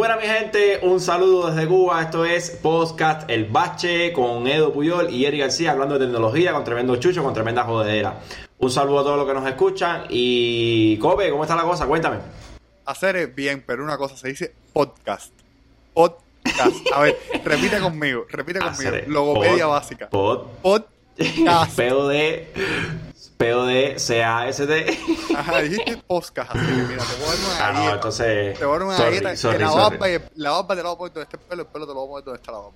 Buena mi gente, un saludo desde Cuba. Esto es Podcast El Bache con Edo Puyol y Eric García hablando de tecnología con tremendo chucho, con tremenda jodedera. Un saludo a todos los que nos escuchan y Kobe, ¿cómo está la cosa? Cuéntame. Hacer bien, pero una cosa se dice podcast. Podcast. A ver, repite conmigo, repite conmigo. Logopedia básica. Pod. Podcast. POD. POD, C-A-S-T. Ajá, dijiste podcast. Así que mira, te voy a dar una Ah, galleta. no, entonces. Te voy a dar una sorry, galleta. sorry, que la sorry. barba, la barba te la voy a poner donde está el pelo, el pelo te lo voy a poner donde está la barba.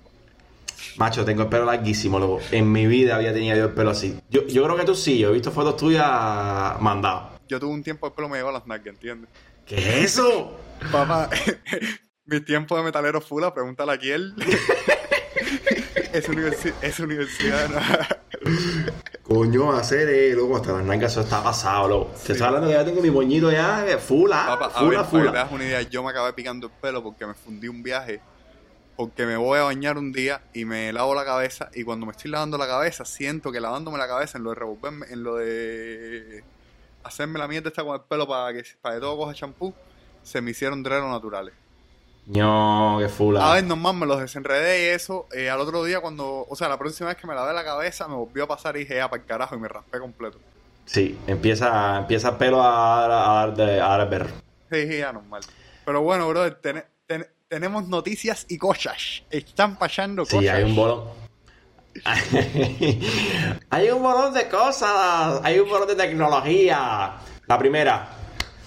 Macho, tengo el pelo larguísimo, loco. En mi vida había tenido yo el pelo así. Yo, yo creo que tú sí, yo he visto fotos tuyas mandadas. Yo tuve un tiempo el pelo me llegó a las nalgas, ¿entiendes? ¿Qué es eso? Papá, mi tiempo de metalero fula, pregúntale a quién. es, universi- es universidad. ¿no? Coño, hacer, eh, loco, hasta las nalgas eso está pasado, loco. Te estoy hablando que ya tengo mi moñito ya, eh, fula, Papá, a fula, ver, para que te fula. das una idea, yo me acabé picando el pelo porque me fundí un viaje, porque me voy a bañar un día y me lavo la cabeza y cuando me estoy lavando la cabeza siento que lavándome la cabeza en lo de revolverme, en lo de hacerme la mierda esta con el pelo para que, para que todo coja champú, se me hicieron drenos naturales. No, qué fula. A ver, nomás me los desenredé y eso, eh, al otro día cuando, o sea, la próxima vez que me lavé la cabeza me volvió a pasar y dije, ya, para el carajo, y me raspé completo. Sí, empieza, empieza el pelo a, a, a dar de- a dar el. Sí, sí, ya normal. Pero bueno, brother, ten- ten- tenemos noticias y cosas. Están pasando cosas. Sí, hay un bolón. hay un bolón de cosas. Hay un bolón de tecnología. La primera,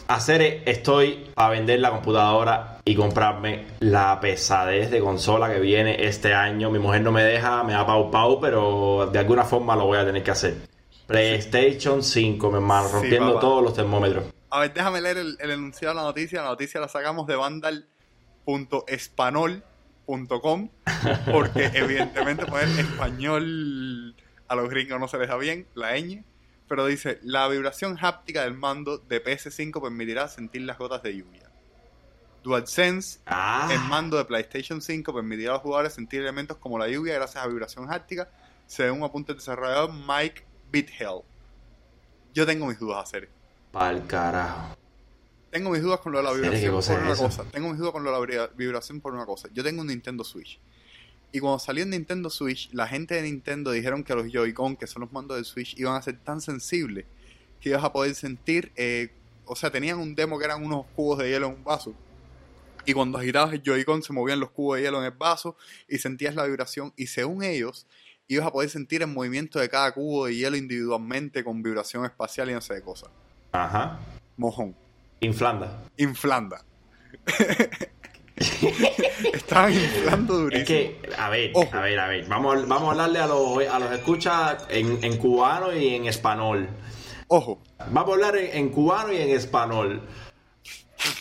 hacer estoy a vender la computadora y comprarme la pesadez de consola que viene este año. Mi mujer no me deja, me da pau pau, pero de alguna forma lo voy a tener que hacer. PlayStation 5, mi hermano, Sí, rompiendo papá. todos los termómetros. A ver, déjame leer el, el enunciado de la noticia. La noticia la sacamos de vandal.espanol.com porque evidentemente poner español a los gringos no se les da bien, la ñ. Pero dice, la vibración háptica del mando de PS5 permitirá sentir las gotas de lluvia. DualSense Ah, El mando de PlayStation 5 permitirá a los jugadores sentir elementos como la lluvia gracias a vibración háptica, según apunta el desarrollador Mike Bithell. Yo tengo mis dudas, hacer. pa'l carajo. Tengo mis dudas con lo de la ¿Serio? ¿Qué vibración por una cosa. Tengo mis dudas con lo de la vibra- vibración por una cosa. Yo tengo un Nintendo Switch. Y cuando salió el Nintendo Switch, la gente de Nintendo dijeron que los Joy-Con, que son los mandos del Switch, iban a ser tan sensibles que ibas a poder sentir. eh, o sea, tenían un demo que eran unos cubos de hielo en un vaso. Y cuando agitabas el Joy-Con se movían los cubos de hielo en el vaso y sentías la vibración. Y según ellos, ibas a poder sentir el movimiento de cada cubo de hielo individualmente con vibración espacial y no sé de cosas. Ajá. Mojón. Inflanda. Inflanda. Estaban inflando durísimo. Es que, a ver, Ojo. a ver, a ver. Vamos, vamos a hablarle a los, a los escuchas en, en cubano y en español. Ojo, Vamos a hablar en, en cubano y en español.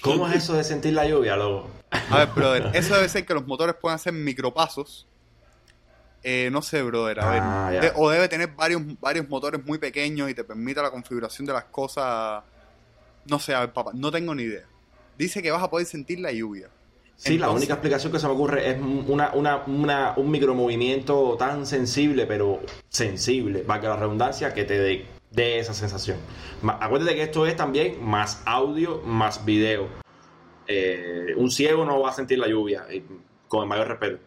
¿Cómo es eso de sentir la lluvia, loco? a ver, brother, eso debe ser que los motores puedan hacer micropasos. Eh, no sé, brother, a ver. Ah, de- o debe tener varios, varios motores muy pequeños y te permita la configuración de las cosas. No sé, a ver, papá, no tengo ni idea. Dice que vas a poder sentir la lluvia. Sí, la única explicación que se me ocurre es una, una, una- un micromovimiento tan sensible, pero sensible, para que la redundancia, que te dé dé esa sensación. Ma- Acuérdate que esto es también más audio, más video. Eh, un ciego no va a sentir la lluvia, y- con el mayor respeto.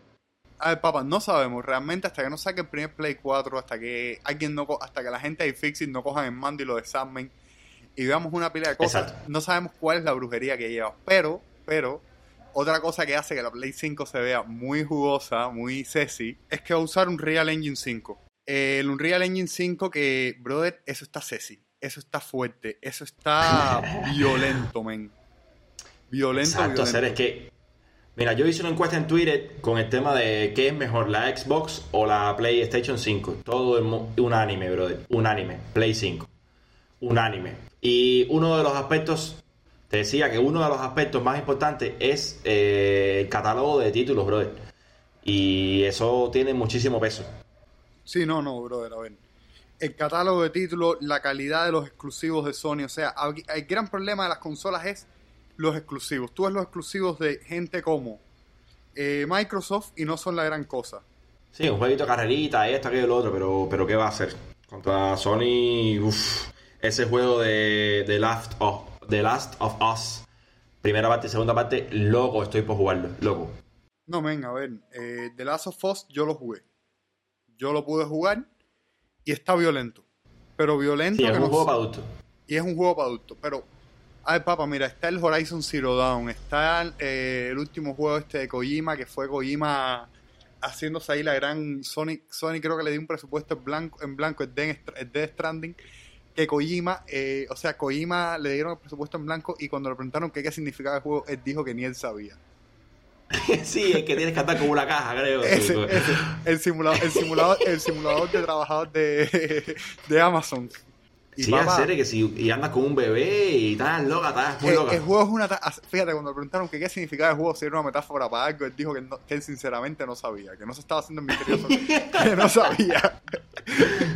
A ver, papá, no sabemos realmente hasta que no saque el primer Play 4, hasta que alguien no co- hasta que la gente de iFixit no cojan el mando y lo desarmen y veamos una pila de cosas, Exacto. no sabemos cuál es la brujería que lleva. Pero, pero, otra cosa que hace que la Play 5 se vea muy jugosa, muy sexy, es que va a usar un Real Engine 5. El Unreal Engine 5 que, brother, eso está sexy, eso está fuerte, eso está violento, men. Violento, Exacto, hacer es violento. que. Mira, yo hice una encuesta en Twitter con el tema de qué es mejor, la Xbox o la PlayStation 5. Todo el unánime, brother. Unánime. Play 5. Unánime. Y uno de los aspectos, te decía que uno de los aspectos más importantes es eh, el catálogo de títulos, brother. Y eso tiene muchísimo peso. Sí, no, no, brother, a ver. El catálogo de títulos, la calidad de los exclusivos de Sony, o sea, el gran problema de las consolas es los exclusivos. Tú ves los exclusivos de gente como eh, Microsoft y no son la gran cosa. Sí, un jueguito de carrerita, esto, aquello, lo otro, pero, pero ¿qué va a hacer? Contra Sony, uff, ese juego de The Last of, The Last of Us Primera parte y segunda parte, loco, estoy por jugarlo, loco. No, ven, a ver, eh, The Last of Us yo lo jugué. Yo lo pude jugar y está violento. Pero violento Sí, es que un no- juego para adultos. y es un juego para adultos. Pero, a ver, papá, mira, está el Horizon Zero Dawn, está eh, el último juego este de Kojima, que fue Kojima haciéndose ahí la gran Sonic. Sony creo que le dio un presupuesto en blanco, en blanco el Death Stranding. Que Kojima, eh, o sea, Kojima le dieron el presupuesto en blanco y cuando le preguntaron qué, qué significaba el juego, él dijo que ni él sabía. sí, es que tienes que andar con una caja, creo. Ese, ese, el simulador, el simulador, el simulador de trabajador de, de Amazon. Y Sí, papá, en serio, que si y andas con un bebé y estás loca, estás muy el, loca. el juego es una... ta- Fíjate, cuando le preguntaron que qué significaba el juego, si era una metáfora para algo, él dijo que, no- que él sinceramente no sabía, que no se estaba haciendo misterioso, que no sabía.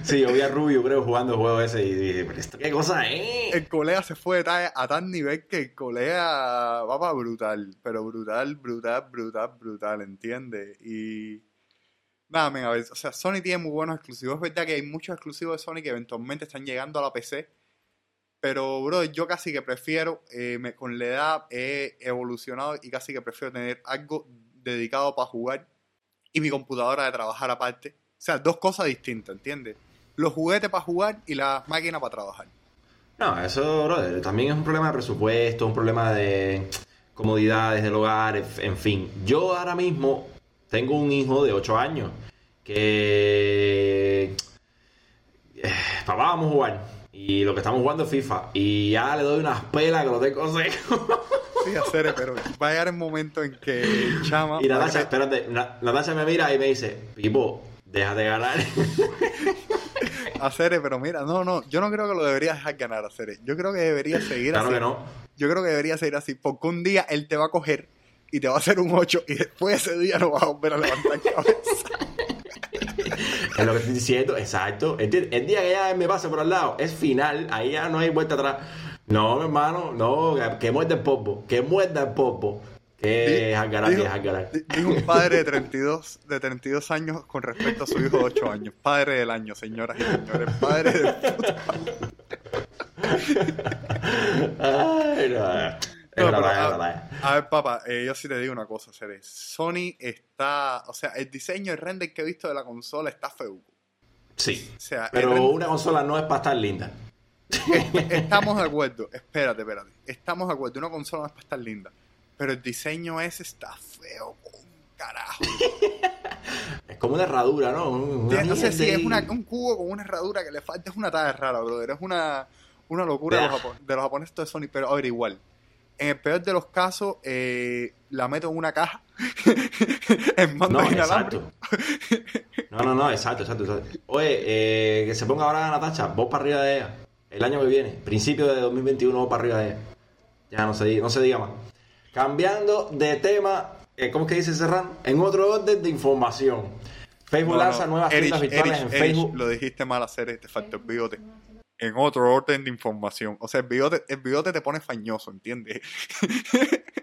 Sí, yo vi a Rubio, creo, jugando el juego ese y dije, pero esto qué cosa es. El colega se fue de a tal nivel que el colega va para brutal, pero brutal, brutal, brutal, brutal, ¿entiendes? Y... Nada, men, a ver, o sea, Sony tiene muy buenos exclusivos. Es verdad que hay muchos exclusivos de Sony que eventualmente están llegando a la PC. Pero, bro, yo casi que prefiero, eh, con la edad he evolucionado y casi que prefiero tener algo dedicado para jugar y mi computadora de trabajar aparte. O sea, dos cosas distintas, ¿entiendes? Los juguetes para jugar y las máquinas para trabajar. No, eso, brother, también es un problema de presupuesto, un problema de comodidades del hogar, en fin. Yo ahora mismo tengo un hijo de 8 años que... eh, Papá, vamos a jugar. Y lo que estamos jugando es FIFA. Y ya le doy unas pelas que lo tengo seco. Sí, hacer, pero va a llegar el momento en que el chama. Y Natasha, espérate, Na- Natasha me mira y me dice, Pipo, déjate de ganar. Hacer, pero mira, no, no, yo no creo que lo debería dejar ganar hacer. Yo creo que debería seguir claro así. que no. Yo creo que debería seguir así, porque un día él te va a coger y te va a hacer un 8 y después ese día no vas a volver a levantar cabeza. Es lo que estoy diciendo, exacto. El, día- el día que ya me pase por al lado, es final, ahí ya no hay vuelta atrás. No, mi hermano, no, que, muerda el popo, que muerda el popo. Que es Dijo- es un padre de 32, de 32 años con respecto a su hijo de 8 años. Padre del año, señoras y señores. Padre de... Ay, no. Es No, verdad, pero, es a, ver, papá, eh, yo sí te digo una cosa, Ceres. Sony está... O sea, el diseño, el render que he visto de la consola está feo. Sí. O sea, Pero render- una consola no es para estar linda. Estamos de acuerdo, espérate, espérate. Estamos de acuerdo, una consola no es para estar linda. Pero el diseño ese está feo carajo. Es como una herradura, ¿no? Una no sé si es una- un cubo con una herradura que le falta. Es una talla rara, brother. Es una, una locura de los, de los japoneses de Sony. Pero a ver, igual. En el peor de los casos, eh, la meto en una caja. en mando No, exacto. No, no, no, exacto, exacto. exacto. Oye, eh, que se ponga ahora Natacha, vos para arriba de ella. El año que viene, principio de 2021, vos para arriba de ella. Ya no se, diga- no se diga más. Cambiando de tema, eh, ¿cómo es que dice Serrano? En otro orden de información. Facebook No, no, lanza nuevas Erich, tiendas virtuales Erich, en Erich, Facebook. Lo dijiste mal hacer, te falta el bigote. En otro orden de información. O sea, el bigote, el bigote te pone fañoso, ¿entiendes?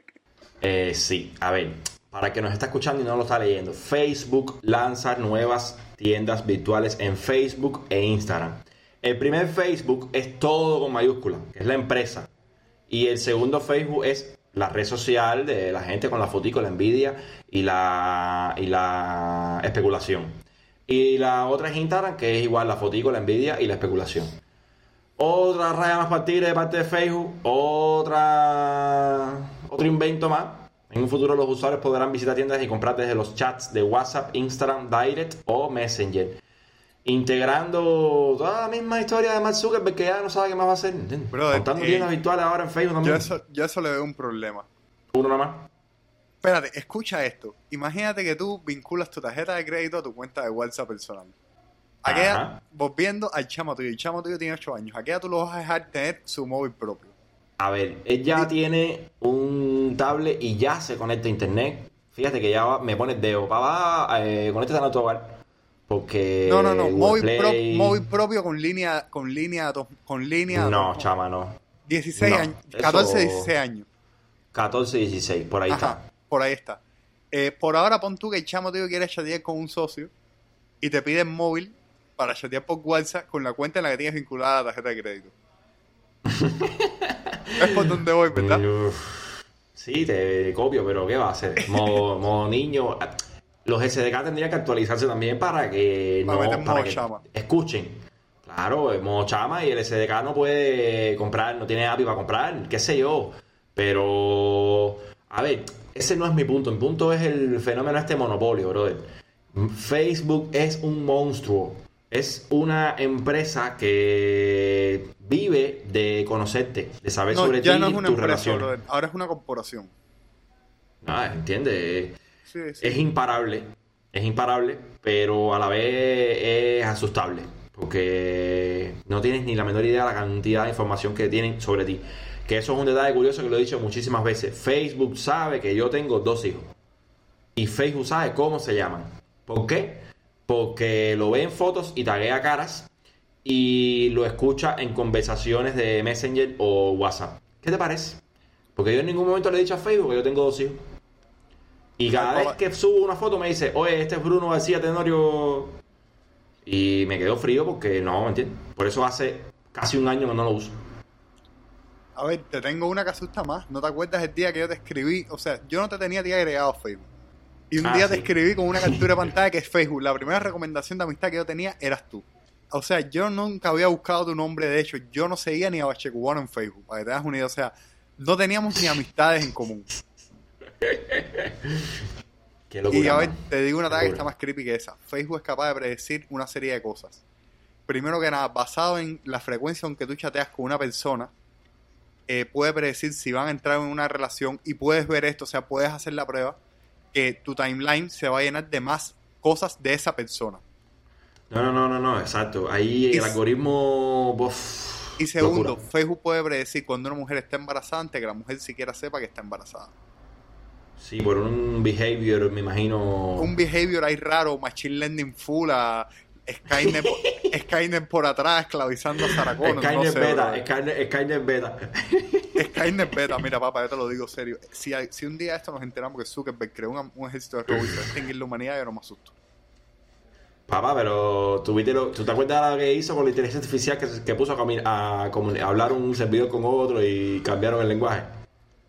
Eh, sí, a ver, para que nos está escuchando y no lo está leyendo, Facebook lanza nuevas tiendas virtuales en Facebook e Instagram. El primer Facebook es todo con mayúscula, que es la empresa. Y el segundo Facebook es la red social de la gente con la fotico, la envidia y la, y la especulación. Y la otra es Instagram, que es igual la fotico, la envidia y la especulación. Otra raya más partida de parte de Facebook, otra otro invento más. En un futuro los usuarios podrán visitar tiendas y comprar desde los chats de WhatsApp, Instagram, Direct o Messenger. Integrando toda la misma historia de Mark Zuckerberg que ya no sabe qué más va a hacer. Montando eh, tiendas virtuales ahora en Facebook Yo también. eso, yo eso le veo un problema. Uno nada más. Espérate, escucha esto. Imagínate que tú vinculas tu tarjeta de crédito a tu cuenta de WhatsApp personal. Ajá. volviendo al chamo tuyo, el chamo tuyo tiene 8 años. Aquella tú lo vas a dejar tener su móvil propio. A ver, él ya tiene un tablet y ya se conecta a internet. Fíjate que ya va- me pone el dedo. Papá, eh, conéctate a tu hogar. Porque. No, no, no, móvil, pro- móvil propio con línea, con línea, con línea. No, chama, no. 16 no, años, eso- 14, 16 años. 14, 16, por ahí Ajá, está. por ahí está. Eh, por ahora pon tú que el chamo tuyo quiere chatear con un socio y te pide el móvil para chatear por WhatsApp con la cuenta en la que tienes vinculada la tarjeta de crédito. es por donde voy, ¿verdad? Sí, te copio, pero ¿qué va a hacer? Modo, modo niño. Los SDK tendrían que actualizarse también para que Para no para que chama. escuchen. Claro, el modo chama y el SDK no puede comprar, no tiene API para comprar, qué sé yo. Pero, a ver, ese no es mi punto. Mi punto es el fenómeno este monopolio, brother. Facebook es un monstruo. Es una empresa que vive de conocerte, de saber No, sobre ti no y es una empresa, ahora es una corporación. Ah, entiende. Sí, sí. Es imparable, es imparable, pero a la vez es asustable, porque no tienes ni la menor idea de la cantidad de información que tienen sobre ti. Que eso es un detalle curioso que lo he dicho muchísimas veces. Facebook sabe que yo tengo dos hijos. Y Facebook sabe cómo se llaman. ¿Por qué? Porque lo ve en fotos y taguea caras y lo escucha en conversaciones de Messenger o WhatsApp. ¿Qué te parece? Porque yo en ningún momento le he dicho a Facebook que yo tengo dos hijos. Y cada Ay, vez papá. que subo una foto me dice, oye, este es Bruno García Tenorio. Y me quedo frío porque no, ¿me entiendes? Por eso hace casi un año que no lo uso. A ver, te tengo una que asusta más. ¿No te acuerdas el día que yo te escribí? O sea, yo no te tenía a ti agregado a Facebook. Y un Ah, día sí. te escribí con una captura de pantalla que es Facebook. La primera recomendación de amistad que yo tenía eras tú. O sea, yo nunca había buscado tu nombre. De hecho, yo no seguía ni a Bache Cubano en Facebook, para que te das una idea. O sea, no teníamos ni amistades en común. Qué locura. Y a ver, te digo una tarea que está más creepy que esa. Facebook es capaz de predecir una serie de cosas. Primero que nada, basado en la frecuencia con que tú chateas con una persona, eh, puede predecir si van a entrar en una relación y puedes ver esto, o sea, puedes hacer la prueba que tu timeline se va a llenar de más cosas de esa persona. No, no, no, no, no, exacto. Ahí Y el algoritmo. uf, Y segundo, locura. Facebook puede predecir cuando una mujer está embarazada antes que la mujer siquiera sepa que está embarazada. Sí, por un behavior, me imagino. Un behavior ahí raro, machine learning full, a Skynet, por- Skynet por atrás, esclavizando a Sarah Connor, Skynet no sé, beta. Skynet, Skynet beta. Skynet beta, mira papá, yo te lo digo serio. Si, hay- si un día esto nos enteramos que Zuckerberg creó un, un ejército de robots y va a extinguir la humanidad, yo no me asusto. Papá, pero ¿tú, viste lo- ¿tú te acuerdas de lo que hizo con la inteligencia artificial que, que puso a, a hablar un servidor con otro y cambiaron el lenguaje?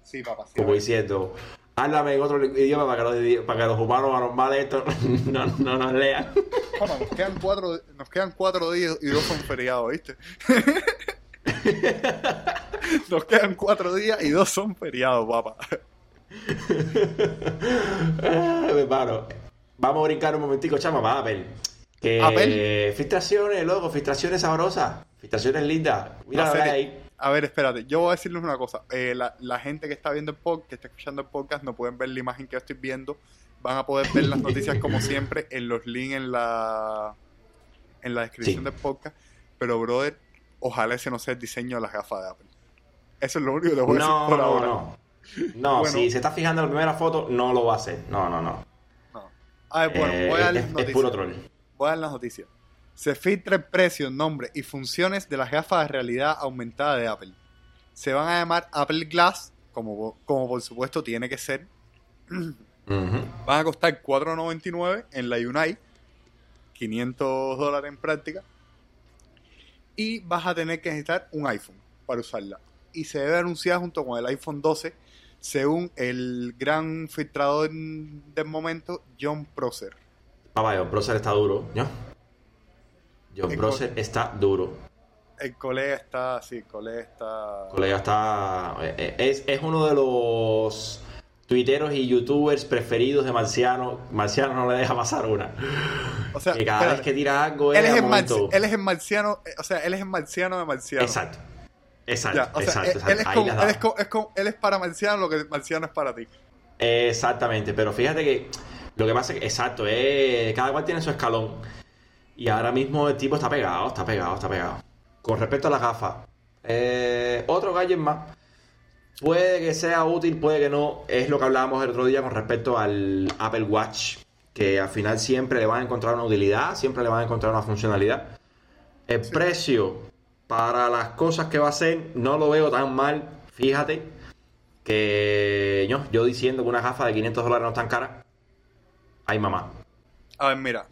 Sí, papá, sí. Como diciendo, háblame en otro idioma para que los, para que los humanos anormales estos no, no nos lean. Bueno, nos quedan cuatro, nos quedan cuatro días y dos son feriados, ¿viste? nos quedan cuatro días y dos son feriados, papá. Ah, hermano, vamos a brincar un momentico, chama, para Apple. Que Apple. filtraciones, loco, filtraciones sabrosas, filtraciones lindas. Mira La ahí. A ver, espérate, yo voy a decirles una cosa. Eh, la, la gente que está viendo el podcast, que está escuchando el podcast, no pueden ver la imagen que yo estoy viendo. Van a poder ver las noticias como siempre en los links en la en la descripción Sí. del podcast. Pero, brother, ojalá ese no sea el diseño de las gafas de Apple. Eso es lo único que te voy a decir No, por no, ahora. no. No, Bueno. si se está fijando en la primera foto, no lo va a hacer. No, no, no. No. A ver, bueno, Eh, voy a dar es, las es noticias. puro troll. Voy a dar las noticias. Se filtra el precio, nombre y funciones de las gafas de realidad aumentada de Apple. Se van a llamar Apple Glass, como, como por supuesto tiene que ser. Van a costar 4.99 en la Unite, 500 dólares en práctica. Y vas a tener que necesitar un iPhone para usarla. Y se debe anunciar junto con el iPhone 12, según el gran filtrador del momento, John Prosser. Papá, John Prosser está duro, ¿no? John El Prosser está duro. El colega está, sí, el colega está... Colega está. eh, Es, es uno de los tuiteros y youtubers preferidos de Marciano. Marciano no le deja pasar una. O sea, Que cada espérate, vez que tira algo él, es el momento- él es el marciano, eh, o sea, él es el marciano de marciano. Exacto. Exacto, Ya, o sea, exacto, es es él es para marciano lo que marciano es para ti. Exactamente, pero fíjate que lo que pasa es que, exacto, es, cada cual tiene su escalón. Y ahora mismo el tipo está pegado, está pegado, está pegado. Con respecto a las gafas, eh, otro gadget más. Puede que sea útil, puede que no. Es lo que hablábamos el otro día con respecto al Apple Watch. Que al final siempre le van a encontrar una utilidad, siempre le van a encontrar una funcionalidad. El precio para las cosas que va a hacer no lo veo tan mal. Fíjate que yo, yo diciendo que una gafa de 500 dólares no es tan cara. Ay, mamá. A ver, mira.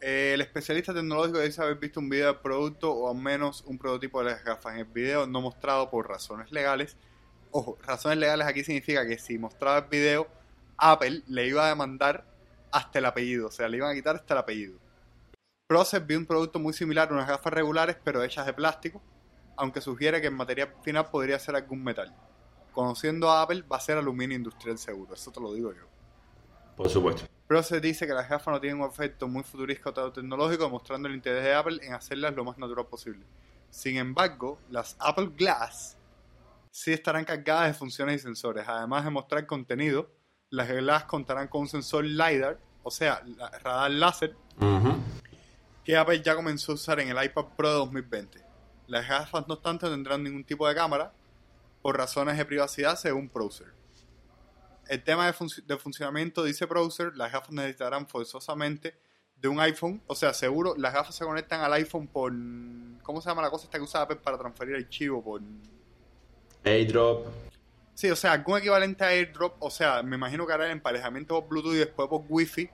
Eh, el especialista tecnológico dice haber visto un video del producto o al menos un prototipo de las gafas. En el video no mostrado por razones legales, ojo, razones legales aquí significa que si mostraba el video, Apple le iba a demandar hasta el apellido, o sea, le iban a quitar hasta el apellido. Process vio un producto muy similar a unas gafas regulares, pero hechas de plástico, aunque sugiere que el material final podría ser algún metal. Conociendo a Apple, va a ser aluminio industrial seguro, eso te lo digo yo. Por supuesto. Process dice que las gafas no tienen un efecto muy futurista o tecnológico, demostrando el interés de Apple en hacerlas lo más natural posible. Sin embargo, las Apple Glass sí estarán cargadas de funciones y sensores. Además de mostrar contenido, las Glass contarán con un sensor LiDAR, o sea, radar láser, que Apple ya comenzó a usar en el iPad Pro de 2020. Las gafas, no obstante, no tendrán ningún tipo de cámara por razones de privacidad, según Browser. El tema de, funcionamiento, dice Browser, las gafas necesitarán forzosamente de un iPhone, o sea, seguro, las gafas se conectan al iPhone por. ¿Cómo se llama la cosa esta que usa Apple para transferir archivo? Por. AirDrop. Sí, o sea, algún equivalente a AirDrop, o sea, me imagino que hará el emparejamiento por Bluetooth y después por Wi-Fi.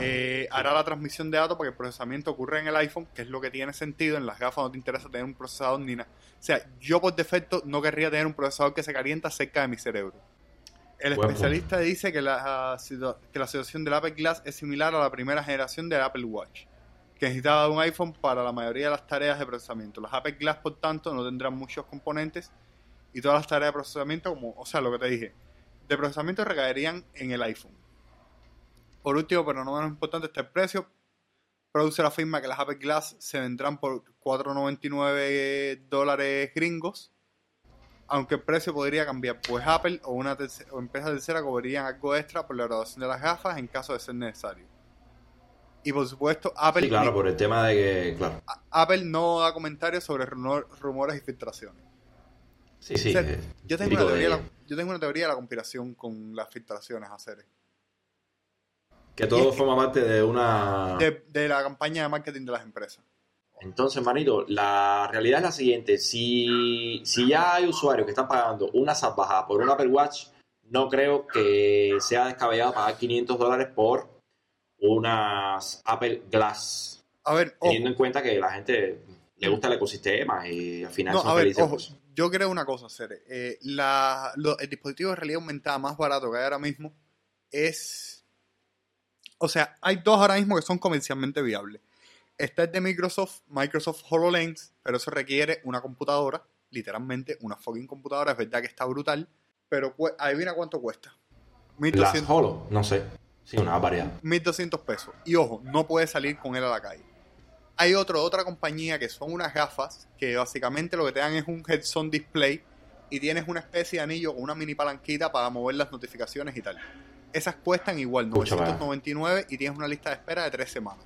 Eh, hará la transmisión de datos porque el procesamiento ocurre en el iPhone, que es lo que tiene sentido. En las gafas no te interesa tener un procesador ni nada. O sea, yo por defecto no querría tener un procesador que se calienta cerca de mi cerebro. El especialista dice que la, que la situación del Apple Glass es similar a la primera generación del Apple Watch, que necesitaba un iPhone para la mayoría de las tareas de procesamiento. Los Apple Glass, por tanto, no tendrán muchos componentes y todas las tareas de procesamiento, como, o sea, lo que te dije, de procesamiento recaerían en el iPhone. Por último, pero no menos importante, está el precio. Producer afirma que las Apple Glass se vendrán por 4,99 dólares gringos, aunque el precio podría cambiar, pues Apple o una o empresa tercera cobrarían algo extra por la graduación de las gafas en caso de ser necesario. Y por supuesto, Apple. claro, por el tema de que. Claro. Apple no da comentarios sobre rumores y filtraciones. Sí, sí. yo, tengo una teoría, yo tengo una teoría de la conspiración con las filtraciones a hacer. Que todo forma parte de una... De, la campaña de marketing de las empresas. Entonces, manito, la realidad es la siguiente. Si, si ya hay usuarios que están pagando una salvajada por un Apple Watch, no creo que sea descabellado pagar 500 dólares por unas Apple Glass. A ver, Teniendo en cuenta que la gente le gusta el ecosistema y al final son felices yo creo una cosa, Cere. Eh, el dispositivo de realidad aumentada más barato que hay ahora mismo es. O sea, hay dos ahora mismo que son comercialmente viables. Está el de Microsoft, Microsoft HoloLens, pero eso requiere una computadora, literalmente una fucking computadora. Es verdad que está brutal, pero adivina cuánto cuesta. 1200. Holo, no sé. Sí, una variedad. 1200 pesos. Y ojo, no puedes salir con él a la calle. Hay otro, otra compañía que son unas gafas que básicamente lo que te dan es un headset display y tienes una especie de anillo con una mini palanquita para mover las notificaciones y tal. Esas cuestan igual, 999 y tienes una lista de espera de tres semanas.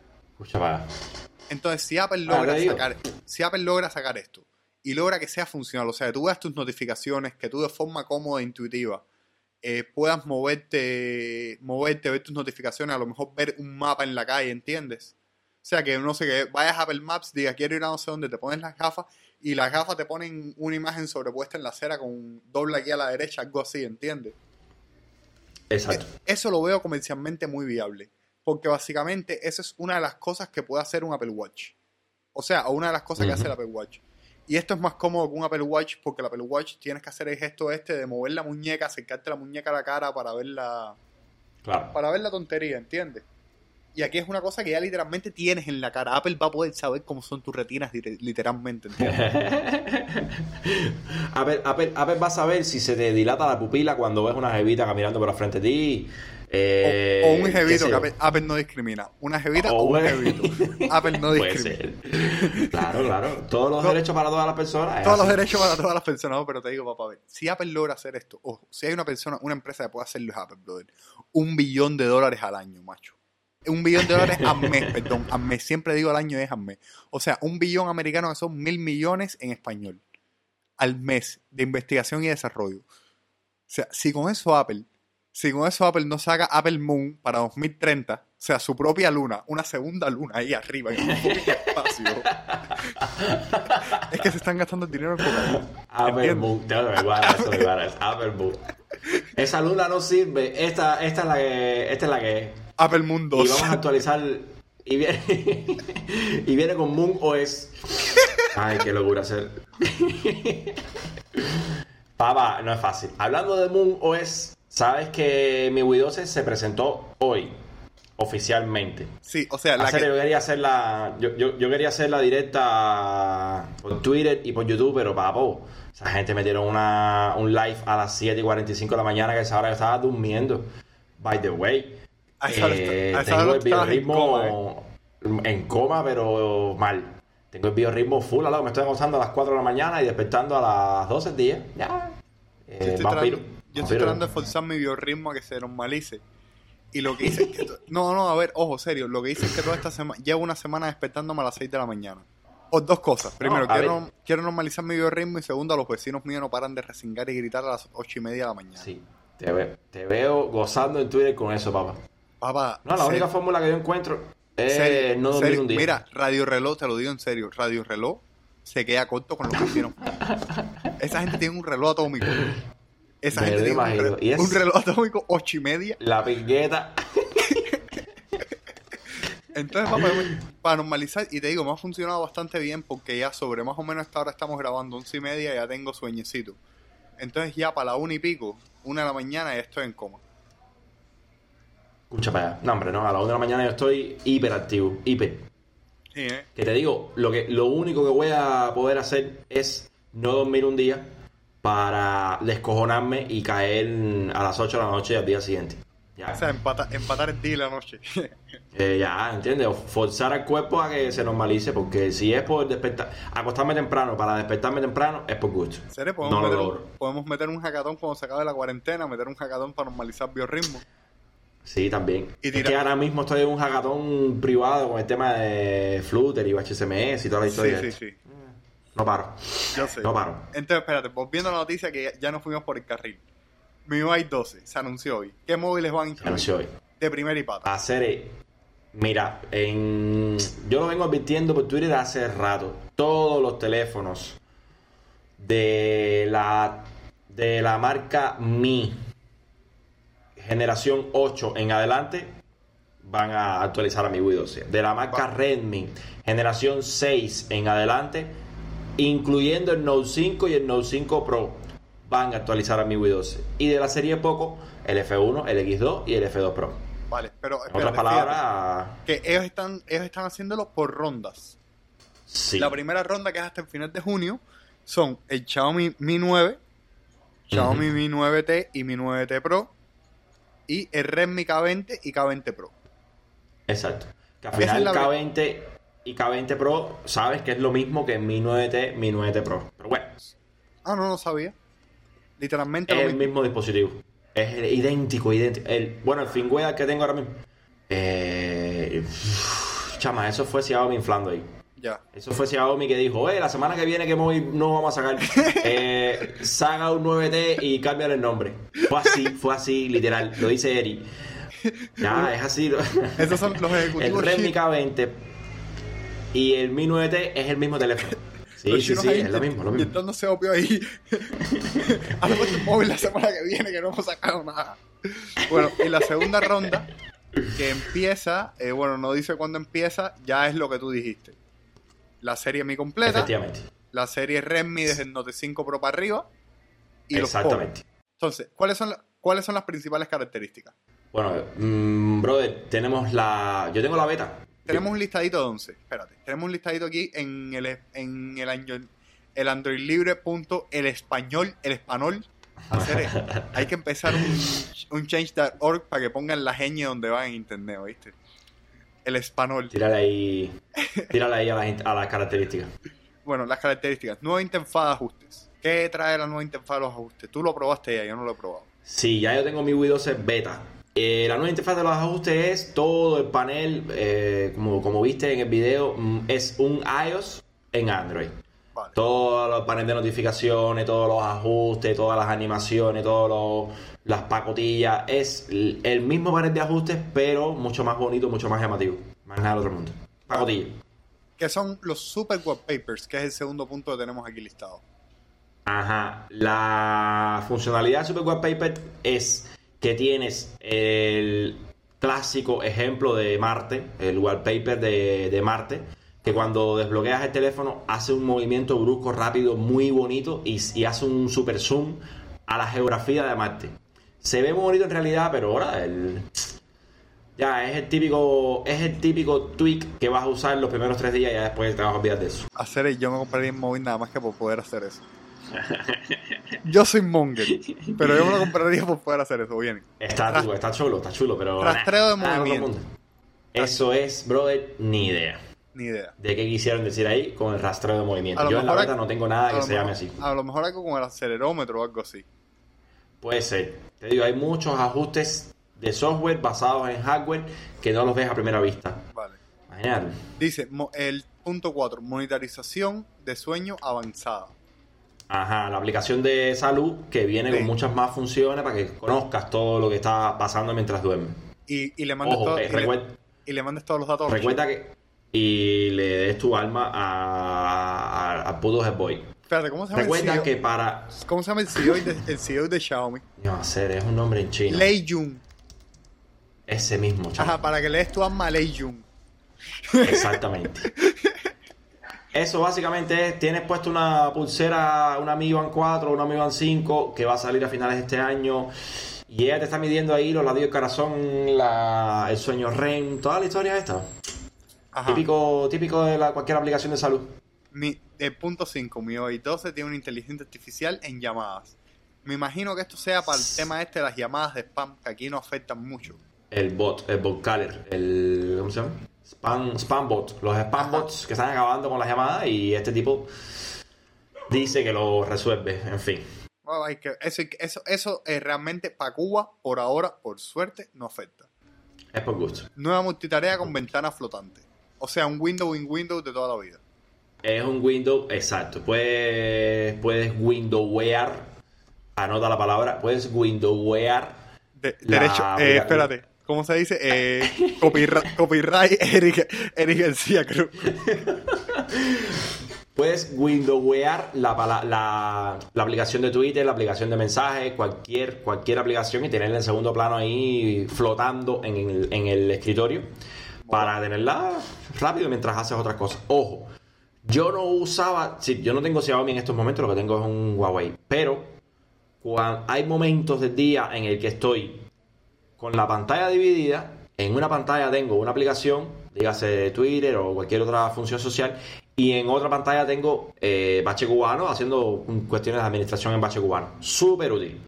Entonces, si Apple logra sacar, si Apple logra sacar esto y logra que sea funcional, o sea, que tú veas tus notificaciones, que tú de forma cómoda e intuitiva eh, puedas moverte, moverte, ver tus notificaciones, a lo mejor ver un mapa en la calle, ¿entiendes? O sea, que no sé, que vayas a Apple Maps, diga quiero ir a no sé dónde, te pones las gafas y las gafas te ponen una imagen sobrepuesta en la acera con doble aquí a la derecha, algo así, ¿entiendes? Exacto. E, eso lo veo comercialmente muy viable. Porque básicamente esa es una de las cosas que puede hacer un Apple Watch. O sea, una de las cosas que hace el Apple Watch. Y esto es más cómodo que un Apple Watch porque el Apple Watch tienes que hacer el gesto este de mover la muñeca, acercarte la muñeca a la cara para ver la... Claro. Para ver la tontería, ¿entiendes? Y aquí es una cosa que ya literalmente tienes en la cara. Apple va a poder saber cómo son tus retinas literalmente. Apple, Apple, Apple, va a saber si se te dilata la pupila cuando ves una jevita caminando por la frente de ti. Eh, o, un jevito que Apple, no discrimina. Una jevita o, un jevito. Apple no discrimina. Claro, claro. Todos los derechos para todas las personas. Todos los derechos para todas las personas. pero te digo, papá, a ver, si Apple logra hacer esto, o si hay una persona, una empresa que puede hacerlo es Apple, brother. Un billón de dólares al año, macho. Un billón de dólares al mes, perdón, al mes. Siempre digo al año es al mes. O sea, un billón americano que son mil millones en español. Al mes de investigación y desarrollo. O sea, si con eso Apple, si con eso Apple no saca Apple Moon para 2030, o sea, su propia luna, una segunda luna ahí arriba en un espacio. es que se están gastando el dinero en Apple Moon, Apple Moon. Esa luna no sirve. Esta, esta es la que, esta es la que es. Apple Moon 2. Y vamos a actualizar. Y viene, y viene con Moon OS. Ay, qué locura hacer. Papá, no es fácil. Hablando de Moon OS, sabes que mi Wii 12 se presentó hoy, oficialmente. Sí, o sea, la Hacer- que... yo quería hacer la, yo, yo, yo quería hacer la directa por Twitter y por YouTube, pero papo, esa gente metieron una, un live a las 7 y 45 de la mañana que esa hora yo estaba durmiendo. By the way, A esa eh, a esa tengo hora el en biorritmo en coma, pero mal. Tengo el biorritmo full, al lado, me estoy acostando a las 4 de la mañana y despertando a las 12 del día. Ya. Eh, vampiro. tratando, yo estoy tratando de forzar mi biorritmo a que se normalice. Y lo que hice es que... No, no, a ver, ojo, serio. Lo que hice es que toda esta semana... Llevo una semana despertándome a las 6 de la mañana. O dos cosas. Primero, quiero, ver. quiero normalizar mi biorritmo. Y segundo, los vecinos míos no paran de resingar y gritar a las 8 y media de la mañana. Sí, te veo, te veo gozando en Twitter con eso, papá. Papá, No, la serio, única fórmula que yo encuentro es serio, no dormir serio. un día. Mira, Radio Reloj, te lo digo en serio. Radio Reloj se queda corto con los vecinos. Esa gente tiene un reloj atómico. Esa Me gente tiene un, imagino. re- Y es- un reloj atómico 8 y media. La pingueta. Entonces, para, para normalizar, y te digo, me ha funcionado bastante bien porque ya sobre más o menos esta hora estamos grabando once y media, ya tengo sueñecito. Entonces ya para la una y pico, una de la mañana, ya estoy en coma. Escucha para allá. No, hombre, no. A las 1 de la mañana yo estoy hiperactivo. Hiper. Sí, ¿eh? Que te digo, lo, que, lo único que voy a poder hacer es no dormir un día para descojonarme y caer a las 8 de la noche al día siguiente. Ya. O sea, empata- empatar el día y la noche. Eh, ya, ¿entiendes? Forzar al cuerpo a que se normalice, porque si es por despertar, acostarme temprano para despertarme temprano, es por gusto. ¿Serio? ¿Podemos, No lo meter un, logro. podemos meter un hackathon cuando se acabe la cuarentena, meter un hackathon para normalizar biorritmo. Sí, también. Y es que ahora mismo estoy en un hackathon privado con el tema de Flutter y HSMS y toda la Sí, historia. sí, sí. No paro. Yo sé. No paro. Entonces, espérate, volviendo a la noticia que ya, nos fuimos por el carril. MIUI 12 se anunció hoy. ¿Qué móviles van a incluir? Anunció hoy. De primera y pata. Hacer. eh, Mira, en, yo lo vengo advirtiendo por Twitter hace rato. Todos los teléfonos de la, de la marca Mi generación 8 en adelante van a actualizar a mi Wii 12. De la marca Va. Redmi generación 6 en adelante, incluyendo el Note 5 y el Note 5 Pro, van a actualizar a mi Wii 12. Y de la serie poco, el F1, el X2 y el F2 Pro. Vale, pero En otras palabras, que ellos están, ellos están haciéndolo por rondas. sí. La primera ronda, que es hasta el final de junio, son el Xiaomi Mi 9, Xiaomi. Mi 9T y Mi 9T Pro, y el Redmi K20 y K20 Pro. Exacto. Que al final es la K20 y K20 Pro, sabes que es lo mismo que Mi 9T, Mi 9T Pro. Pero bueno, Ah, no, no sabía. Literalmente es lo el mismo. mismo dispositivo. Es el- idéntico, idéntico. El, bueno, el firmware que tengo ahora mismo. Eh, chama, eso fue Xiaomi inflando ahí. Ya. Eso fue Xiaomi que dijo, eh, la semana que viene que móvil no vamos a sacar. Eh, saca un 9T y cámbiale el nombre. Fue así, fue así, literal. Lo dice Eri. Ya, es así. Esos son los El ejecutivos Redmi chinos. K20 y el Mi 9T es el mismo teléfono. Sí, sí, sí, es lo mismo, lo mismo. Inyectándose opio ahí. Haz un móvil la semana que viene que no hemos sacado nada. Bueno, y la segunda ronda, que empieza, eh, bueno, no dice cuándo empieza, ya es lo que tú dijiste. La serie Mi completa, Efectivamente. la serie Redmi desde el Note 5 Pro para arriba y Exactamente. Entonces, ¿cuáles son, la- ¿cuáles son las principales características? Bueno, mm, brother, tenemos la. Yo tengo la beta. Tenemos un listadito de 11. Espérate. Tenemos un listadito aquí en el, en el, el Android Libre punto el español, el español. Hacer, hay que empezar un, un change.org para que pongan la ñ donde va en internet, ¿oíste? El español. Tírale ahí. Tírale ahí a las a las características. Bueno, las características. Nueva interfaz de ajustes. ¿Qué trae la nueva interfaz de los ajustes? Tú lo probaste ya, yo no lo he probado. Sí, ya yo tengo mi Wii 12 beta. Eh, la nueva interfaz de los ajustes es todo el panel, eh, como, como viste en el video, mm, es un iOS en Android. Vale. Todos los paneles de notificaciones, todos los ajustes, todas las animaciones, todas las pacotillas. Es el mismo panel de ajustes, pero mucho más bonito, mucho más llamativo. Más nada del otro mundo. Pacotilla. Que son los super wallpapers, que es el segundo punto que tenemos aquí listado. Ajá. La funcionalidad de Super Wallpaper es que tienes el clásico ejemplo de Marte, el wallpaper de, de Marte, que cuando desbloqueas el teléfono hace un movimiento brusco, rápido, muy bonito y, y hace un super zoom a la geografía de Marte. Se ve muy bonito en realidad, pero ahora el... Ya, es el típico, es el típico tweak que vas a usar los primeros tres días y ya después te vas a olvidar de eso. Hacer el- yo me compraría un móvil nada más que por poder hacer eso. Yo soy monger, pero yo me lo compraría por poder hacer eso, bien. Está, Ras- chulo, está chulo, está chulo, pero... Rastreo de movimiento. Eso es, brother, ni idea. Ni idea. de qué quisieron decir ahí con el rastreo de movimiento. Yo en la hay- no tengo nada que se llame así. A lo mejor algo con el acelerómetro o algo así. Puede ser. Te digo, hay muchos ajustes de software basados en hardware que no los ves a primera vista. Vale. Imagínate. Dice el punto 4, monitorización de sueño avanzada. Ajá, la aplicación de salud que viene Sí. con muchas más funciones para que conozcas todo lo que está pasando mientras duermes. Y, y le mandes Ojo, todo- eh, y, le, y le mandes todos los datos. recuerda que... Y le des tu alma a, a, a puto Headboy. chicos. Espérate, ¿cómo se llama el Recuerda CEO? que para... ¿Cómo se llama el CEO de, el CEO de Xiaomi? No sé, es un nombre en chino. Lei Jun. Ese mismo, chaval. Ajá, para que le des tu alma a Lei Jun. Exactamente. Eso básicamente es, tienes puesto una pulsera, una Mi Band 4 una Mi Band 5 que va a salir a finales de este año y ella te está midiendo ahí los latidos del corazón, la, el sueño REM, toda la historia esta. Ajá. Típico, típico de la, cualquier aplicación de salud. Mi, el punto 5, mi OI 12 tiene una inteligencia artificial en llamadas. Me imagino que esto sea para el tema este de las llamadas de spam, que aquí no afectan mucho. El bot, el bot caller, el... ¿Cómo se llama? Spam, spam bot. Los spam bots que están acabando con las llamadas y este tipo dice que lo resuelve, en fin. Bueno, hay que- eso, eso, eso eh, realmente para Cuba, por ahora, por suerte, no afecta. Es por gusto. Nueva multitarea con ventana flotante. O sea, un window in window de toda la vida. Es un window, exacto. Puedes, puedes windowwear, anota la palabra, puedes windowwear. De- derecho, eh, espérate, ¿cómo se dice? Eh, copyright, copyright Eric, Eric García Cruz. Puedes windowwear la, la, aplicación de Twitter, la aplicación de mensajes, cualquier, cualquier aplicación y tenerla en segundo plano ahí flotando en el, escritorio para tenerla rápido mientras haces otras cosas. Ojo, yo no usaba, sí, yo no tengo Xiaomi en estos momentos, lo que tengo es un Huawei, pero hay momentos del día en el que estoy con la pantalla dividida, en una pantalla tengo una aplicación, dígase Twitter o cualquier otra función social, y en otra pantalla tengo eh, Bache Cubano haciendo cuestiones de administración en Bache Cubano. Súper útil,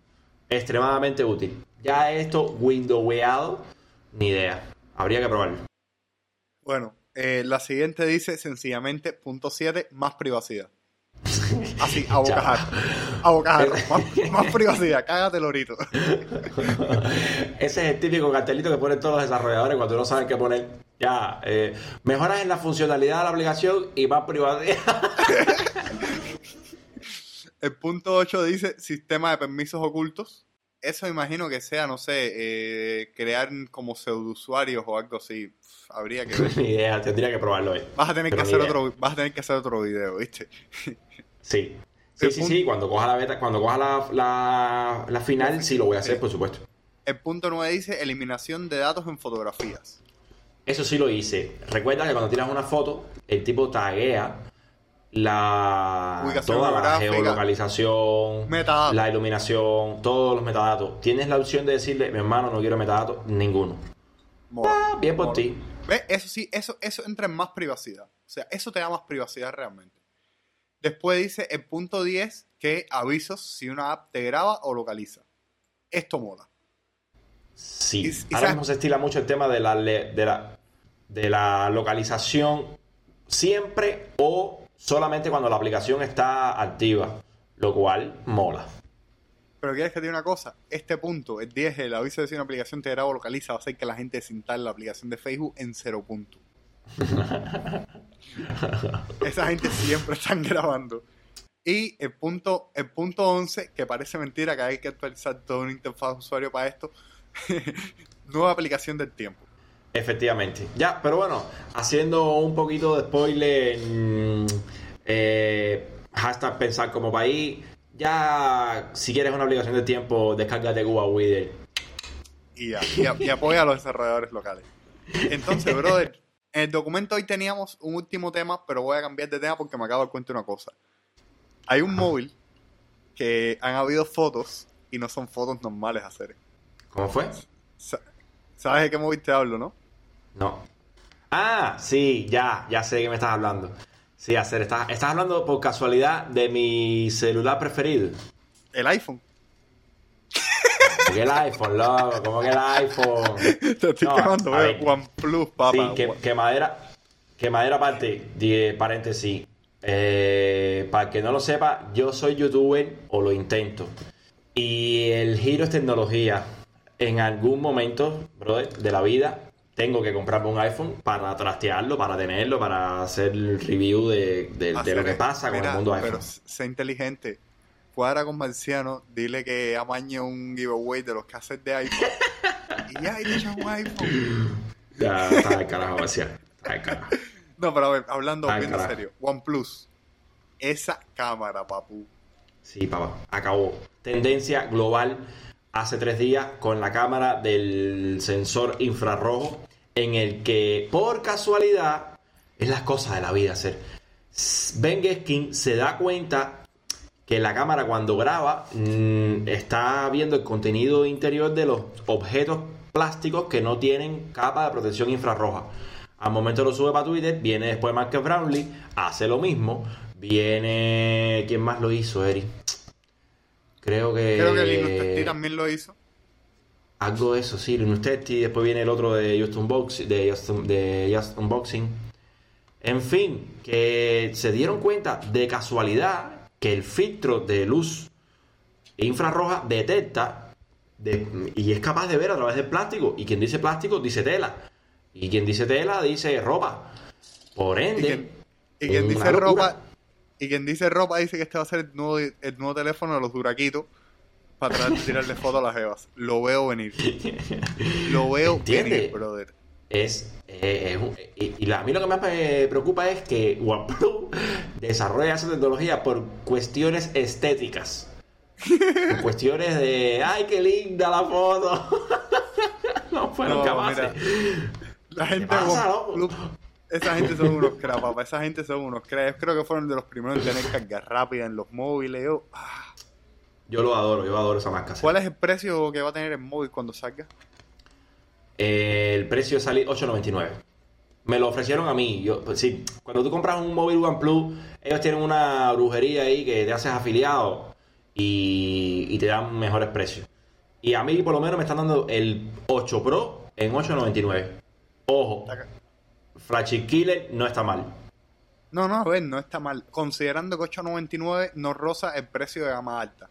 extremadamente útil. Ya esto windowweado, ni idea. Habría que probarlo. Bueno, eh, la siguiente dice sencillamente, punto 7, más privacidad. Así, a bocajarro. A bocajarro. Más, más privacidad, cágate lorito. Ese es el típico cartelito que ponen todos los desarrolladores cuando no saben qué poner. Ya, eh, mejoras en la funcionalidad de la aplicación y más privacidad. El punto 8 dice sistema de permisos ocultos. Eso imagino que sea, no sé, eh, crear como pseudousuarios o algo así. Habría que ver. Ni idea, tendría que probarlo hoy. Vas a tener que Pero hacer idea. otro, vas a tener que hacer otro video, ¿viste? Sí. Sí, sí, punto- sí, cuando coja la beta, cuando coja la, la, la final, sí lo voy a hacer, por supuesto. El punto 9 dice eliminación de datos en fotografías. Eso sí lo hice. Recuerda que cuando tiras una foto, el tipo taguea la Ubicación toda la geolocalización, metadatos. la iluminación, todos los metadatos. Tienes la opción de decirle, mi hermano, no quiero metadatos, ninguno. Ah, bien por ti. ¿Ves? Eso sí, eso, eso entra en más privacidad. O sea, eso te da más privacidad realmente. Después dice el punto 10 que avisos si una app te graba o localiza. Esto mola. Sí. Y- Ahora mismo se estila mucho el tema de la, de la, de la localización siempre o solamente cuando la aplicación está activa, lo cual mola. Pero quieres que te diga una cosa, este punto, el 10, el aviso de si una aplicación te graba o localiza, va a hacer que la gente desinstale la aplicación de Facebook en cero punto. Esa gente siempre están grabando. Y el punto, el punto 11, que parece mentira que hay que actualizar toda una interfaz de usuario para esto, nueva aplicación del tiempo. Efectivamente. Ya, pero bueno, haciendo un poquito de spoiler, mm, eh, hashtag pensar como país. Ya, si quieres una aplicación de tiempo, descárgate Cuba Wither. Y, ya, y, y apoya a los desarrolladores locales. Entonces, brother, En el documento hoy teníamos un último tema, pero voy a cambiar de tema porque me acabo de dar cuenta de una cosa. Hay un móvil que han habido fotos y no son fotos normales hacer. ¿Cómo fue? Sa- ¿Sabes de qué móvil te hablo, no? No. Ah, sí, ya, ya sé de qué me estás hablando. Sí, hacer, estás, estás hablando por casualidad de mi celular preferido. El iPhone. ¿Cómo que el iPhone, loco? ¿Cómo que el iPhone? Te estoy No, veo. ver. OnePlus, papá. Sí, que, que madera, que madera aparte, paréntesis. Eh, para el que no lo sepa, yo soy youtuber o lo intento. Y el giro es tecnología. En algún momento, brother, de la vida, tengo que comprarme un iPhone para trastearlo, para tenerlo, para hacer el review de, de- de Hacer- lo que pasa con Mira, el mundo iPhone. Pero sé inteligente. Cuadra con Marciano, dile que amañe un giveaway de los cassettes de iPhone. y ya, y te un iPhone. Ya, está carajo. Está el carajo. No, pero a ver, hablando Ay, bien en serio. OnePlus. Esa cámara, papu. Sí, papá, acabó. Tendencia global hace tres días con la cámara del sensor infrarrojo en el que por casualidad es las cosas de la vida hacer. Ben Geskin se da cuenta que la cámara cuando graba mm, está viendo el contenido interior de los objetos plásticos que no tienen capa de protección infrarroja. Al momento lo sube para Twitter, viene después Marcus Brownlee, hace lo mismo. Viene. ¿Quién más lo hizo, Eri? Creo que. Creo que Tips también lo hizo. Algo de eso, sí, Tech Tips, Después viene el otro de Just Unboxing. De Just, de Just Unboxing. En fin, que se dieron cuenta de casualidad que el filtro de luz infrarroja detecta de- y es capaz de ver a través del plástico. Y quien dice plástico dice tela. Y quien dice tela dice ropa. Por Y ende, quien, y quien dice locura. ropa. Y quien dice ropa dice que este va a ser el nuevo, el nuevo teléfono de los duraquitos para tratar de tirarle fotos a las evas. Lo veo venir. Lo veo venir, brother. Es, eh, es un- y, y la- a mí lo que más me preocupa es que OnePlus desarrolla esa tecnología por cuestiones estéticas. Por cuestiones de, ay, qué linda la foto. no fueron No, capaces. mira. La gente ¿Qué pasa, esa gente son unos crap, papá. Esa gente son unos crap. Yo creo que fueron de los primeros en tener carga rápida en los móviles. Yo, ah. Yo lo adoro, yo adoro esa marca. ¿Cuál es el precio que va a tener el móvil cuando salga? Eh, el precio sale 8.99. Me lo ofrecieron a mí. Yo, pues, sí, cuando tú compras un móvil OnePlus, ellos tienen una brujería ahí que te haces afiliado y, y te dan mejores precios. Y a mí por lo menos me están dando el 8 Pro en 8.99. Ojo, Flashy Killer no está mal. No, no, a ver, no está mal. Considerando que 8.99 no roza el precio de gama alta,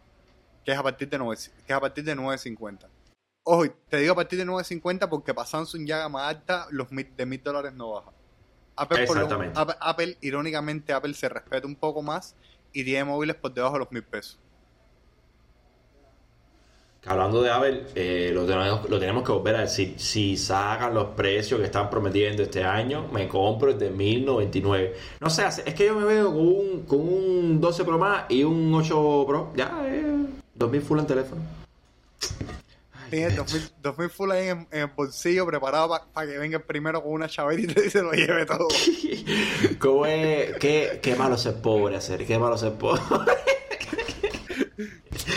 que es a partir de 9, que es a partir de 9.50. Ojo, te digo a partir de 9.50 porque para Samsung ya gama alta los mil- de mil dólares no baja. Apple, por lo- Exactamente. Apple, Apple, irónicamente, Apple se respeta un poco más y tiene móviles por debajo de los mil pesos. Hablando de Apple, eh, lo, tenemos, lo tenemos que volver a decir. Si sacan los precios que están prometiendo este año, me compro el de 1099. No sé, es que yo me veo con un, con un 12 Pro más y un 8 Pro. Ya, eh, 2000 full en teléfono. Tienes 2000, 2000 full ahí en, en el bolsillo preparado para que venga el primero con una chaveta y se lo lleve todo. ¿Cómo es? ¿Qué, qué malo ser pobre hacer, qué malo ser pobre.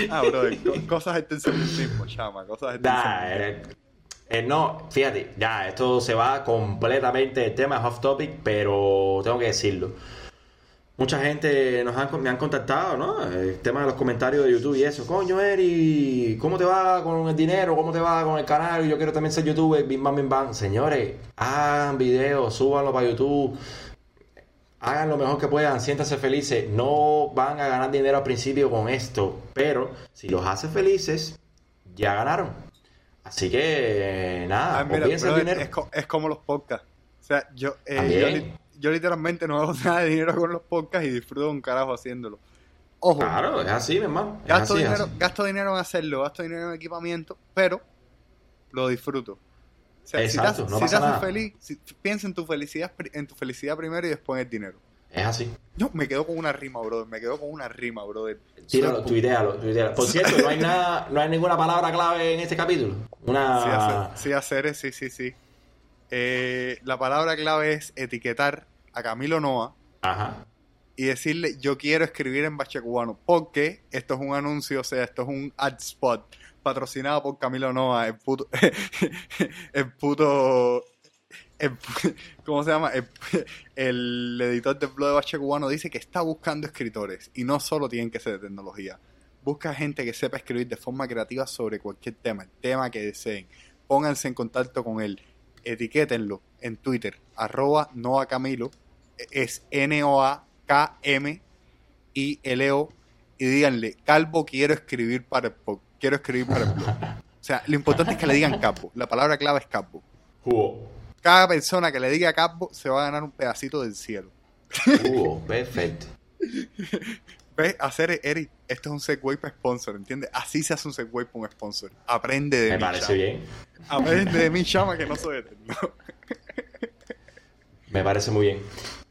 Ah, brother, co- cosas del tercermundismo, chama, cosas del tercermundismo. eh, eh, no, fíjate, ya, esto se va completamente del tema, es off topic, pero tengo que decirlo. Mucha gente nos han, me han contactado, ¿no? El tema de los comentarios de YouTube y eso. Coño, Eri, ¿cómo te va con el dinero? ¿Cómo te va con el canal? Yo quiero también ser youtuber. Bim, bam, bim, bam. Señores, hagan videos, súbanlo para YouTube. Hagan lo mejor que puedan, siéntanse felices. No van a ganar dinero al principio con esto, pero si los hace felices, ya ganaron. Así que, nada, Ah, mira, brother, dinero. es, co- es como los podcasts. O sea, yo, eh, yo, yo literalmente no hago nada de dinero con los podcasts y disfruto un carajo haciéndolo. Ojo, Claro, es así, mi hermano. Es gasto, así, dinero, así. gasto dinero en hacerlo, gasto dinero en equipamiento, pero lo disfruto. O sea, si te no si pasa nada. feliz, si- piensa en tu felicidad en tu felicidad primero y después en el dinero. Es así. No, me quedo con una rima, brother. Me quedo con una rima, brother. Tíralo, Soy- tuitealo, tuitealo. Por cierto, no hay nada, no hay ninguna palabra clave en este capítulo. Sí, Una. hacer, sí, hacer, sí, sí, sí. Eh, la palabra clave es etiquetar a Camilo Noa Ajá. y decirle yo quiero escribir en bache cubano porque esto es un anuncio, o sea, esto es un ad spot patrocinado por Camilo Noa, el puto, el puto, el ¿cómo se llama? El, el editor del blog de bache cubano dice que está buscando escritores y no solo tienen que ser de tecnología. Busca gente que sepa escribir de forma creativa sobre cualquier tema, el tema que deseen. Pónganse en contacto con él, etiquétenlo en Twitter, arroba Noa Camilo, es N-O-A-K-M-I-L-O, y díganle, Calvo, quiero escribir para el blog, quiero escribir para el blog. O sea, lo importante es que le digan Calvo, la palabra clave es Calvo. Hugo. Cada persona que le diga Calvo se va a ganar un pedacito del cielo. Hugo, perfecto. ¿Ves? Hacer, Eric, esto es un segway para sponsor, ¿entiendes? Así se hace un segway para un sponsor. Aprende de Me parece chama. bien. Aprende de mí, chama, que no soy eterno. Me parece muy bien.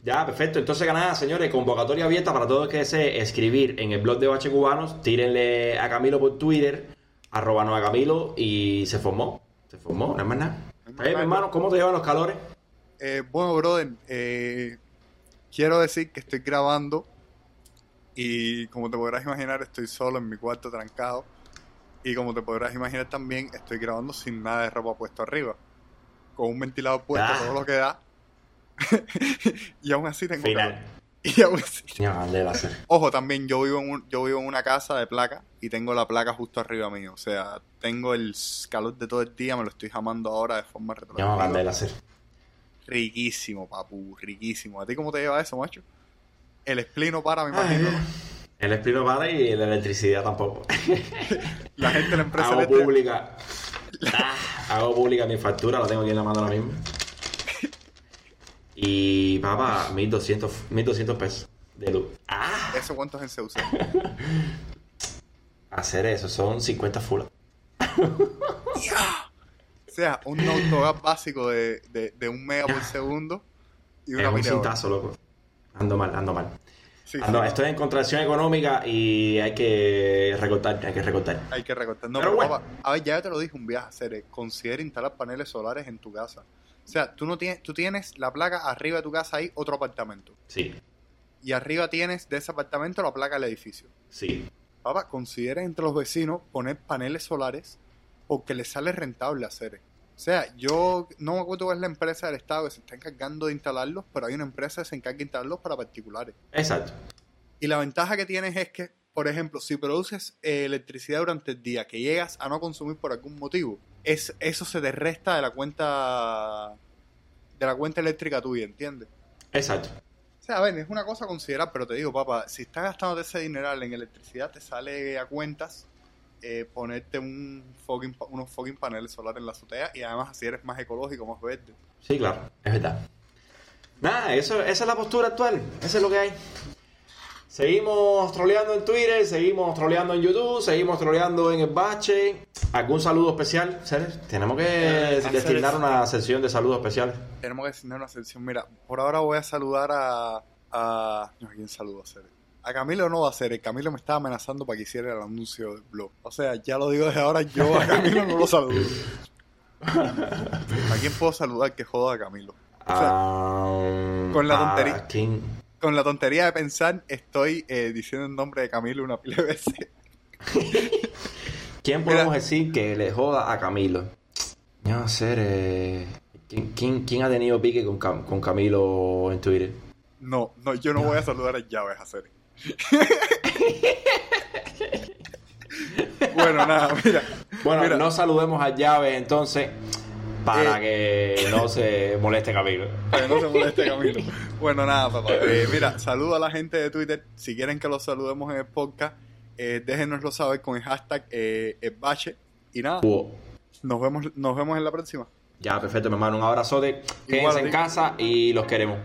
Ya, perfecto. Entonces, nada, señores, convocatoria abierta para todos que deseen escribir en el blog de Bache Cubanos. Tírenle a Camilo por Twitter, arroba no a Camilo, y se formó. Se formó, no es más nada. Eh, mi hermano, ¿cómo te llevan los calores? Eh, bueno, brother, eh, quiero decir que estoy grabando y como te podrás imaginar estoy solo en mi cuarto trancado y como te podrás imaginar también estoy grabando sin nada de ropa puesto arriba, con un ventilador puesto, Ah. todo lo que da y aún así tengo Final. calor. Y aún así- Ya, ¿dónde va a ser? Ojo, también yo vivo, en un- yo vivo en una casa de placa y tengo la placa justo arriba mío, o sea, tengo el calor de todo el día, me lo estoy jamando ahora de forma retroactiva. ¿dónde va a ser? Riquísimo, papu, riquísimo. ¿A ti cómo te lleva eso, macho? El spleen no para, me Ay, imagino. El espino para y la electricidad tampoco. La gente de la empresa hago eléctrica- pública. Ah, hago pública mi factura, la tengo aquí en la mano ahora mismo. Y, papá, 1200, 1200 pesos de luz. Ah, ¿Eso cuántos en se usa? hacer eso son 50 fulas. O sea, un autogas básico de, de, de un mega por segundo y Es una un cintazo, loco. Ando mal, ando mal. Sí, Ando- sí, estoy en contracción económica y hay que recortar, hay que recortar. Hay que recortar. No, Pero pero, bueno. papá, a ver, ya te lo dije un viaje eh, Considera instalar paneles solares en tu casa. O sea, tú no tienes, tú tienes la placa arriba de tu casa ahí, otro apartamento. Sí, Y arriba tienes de ese apartamento la placa del edificio. sí. Papá, considera entre los vecinos poner paneles solares porque les sale rentable hacer. O sea, yo no me acuerdo cuál es la empresa del Estado que se está encargando de instalarlos, pero hay una empresa que se encarga de instalarlos para particulares. Exacto. Y la ventaja que tienes es que, por ejemplo, si produces eh, electricidad durante el día que llegas a no consumir por algún motivo, es, eso se te resta de la cuenta de la cuenta eléctrica tuya, ¿entiendes? Exacto. O sea, a ver, es una cosa a considerar, pero te digo, papá, si estás gastando ese dineral en electricidad, te sale a cuentas eh, ponerte un fucking unos fucking paneles solares en la azotea y además así eres más ecológico, más verde. Sí, claro, es verdad. Nada, eso, esa es la postura actual, eso es lo que hay. Seguimos troleando en Twitter, seguimos troleando en YouTube, seguimos troleando en el bache. ¿Algún saludo especial, Ceres? Tenemos que Eh, destinar una sesión de saludos especiales. Tenemos que designar una sección. Mira, por ahora voy a saludar a. a no, ¿a quién saludo hacer? A Camilo no va a ser. Camilo me estaba amenazando para que hiciera el anuncio del blog. O sea, ya lo digo desde ahora, yo a Camilo no lo saludo. ¿A quién puedo saludar que joda a Camilo? O sea, Ah, con la tontería. con la tontería de pensar, estoy eh, diciendo el nombre de Camilo una pila de veces. ¿Quién Mira. podemos decir que le joda a Camilo? No sé, eh, ¿quién, quién, quién ha tenido pique con, Cam- con Camilo en Twitter? No, no, yo no voy a saludar a llaves a hacer. Bueno, nada, mira. Bueno, Mira. no saludemos a Llave entonces para que no se moleste Camilo. Para que no se moleste Camilo. Bueno, nada, papá. Eh, mira, saludo a la gente de Twitter. Si quieren que los saludemos en el podcast, eh, déjenoslo saber con el hashtag eh, el bache. Y nada, nos vemos, nos vemos en la próxima. Ya, perfecto, mi hermano. Un abrazote. Quédense en casa y los queremos.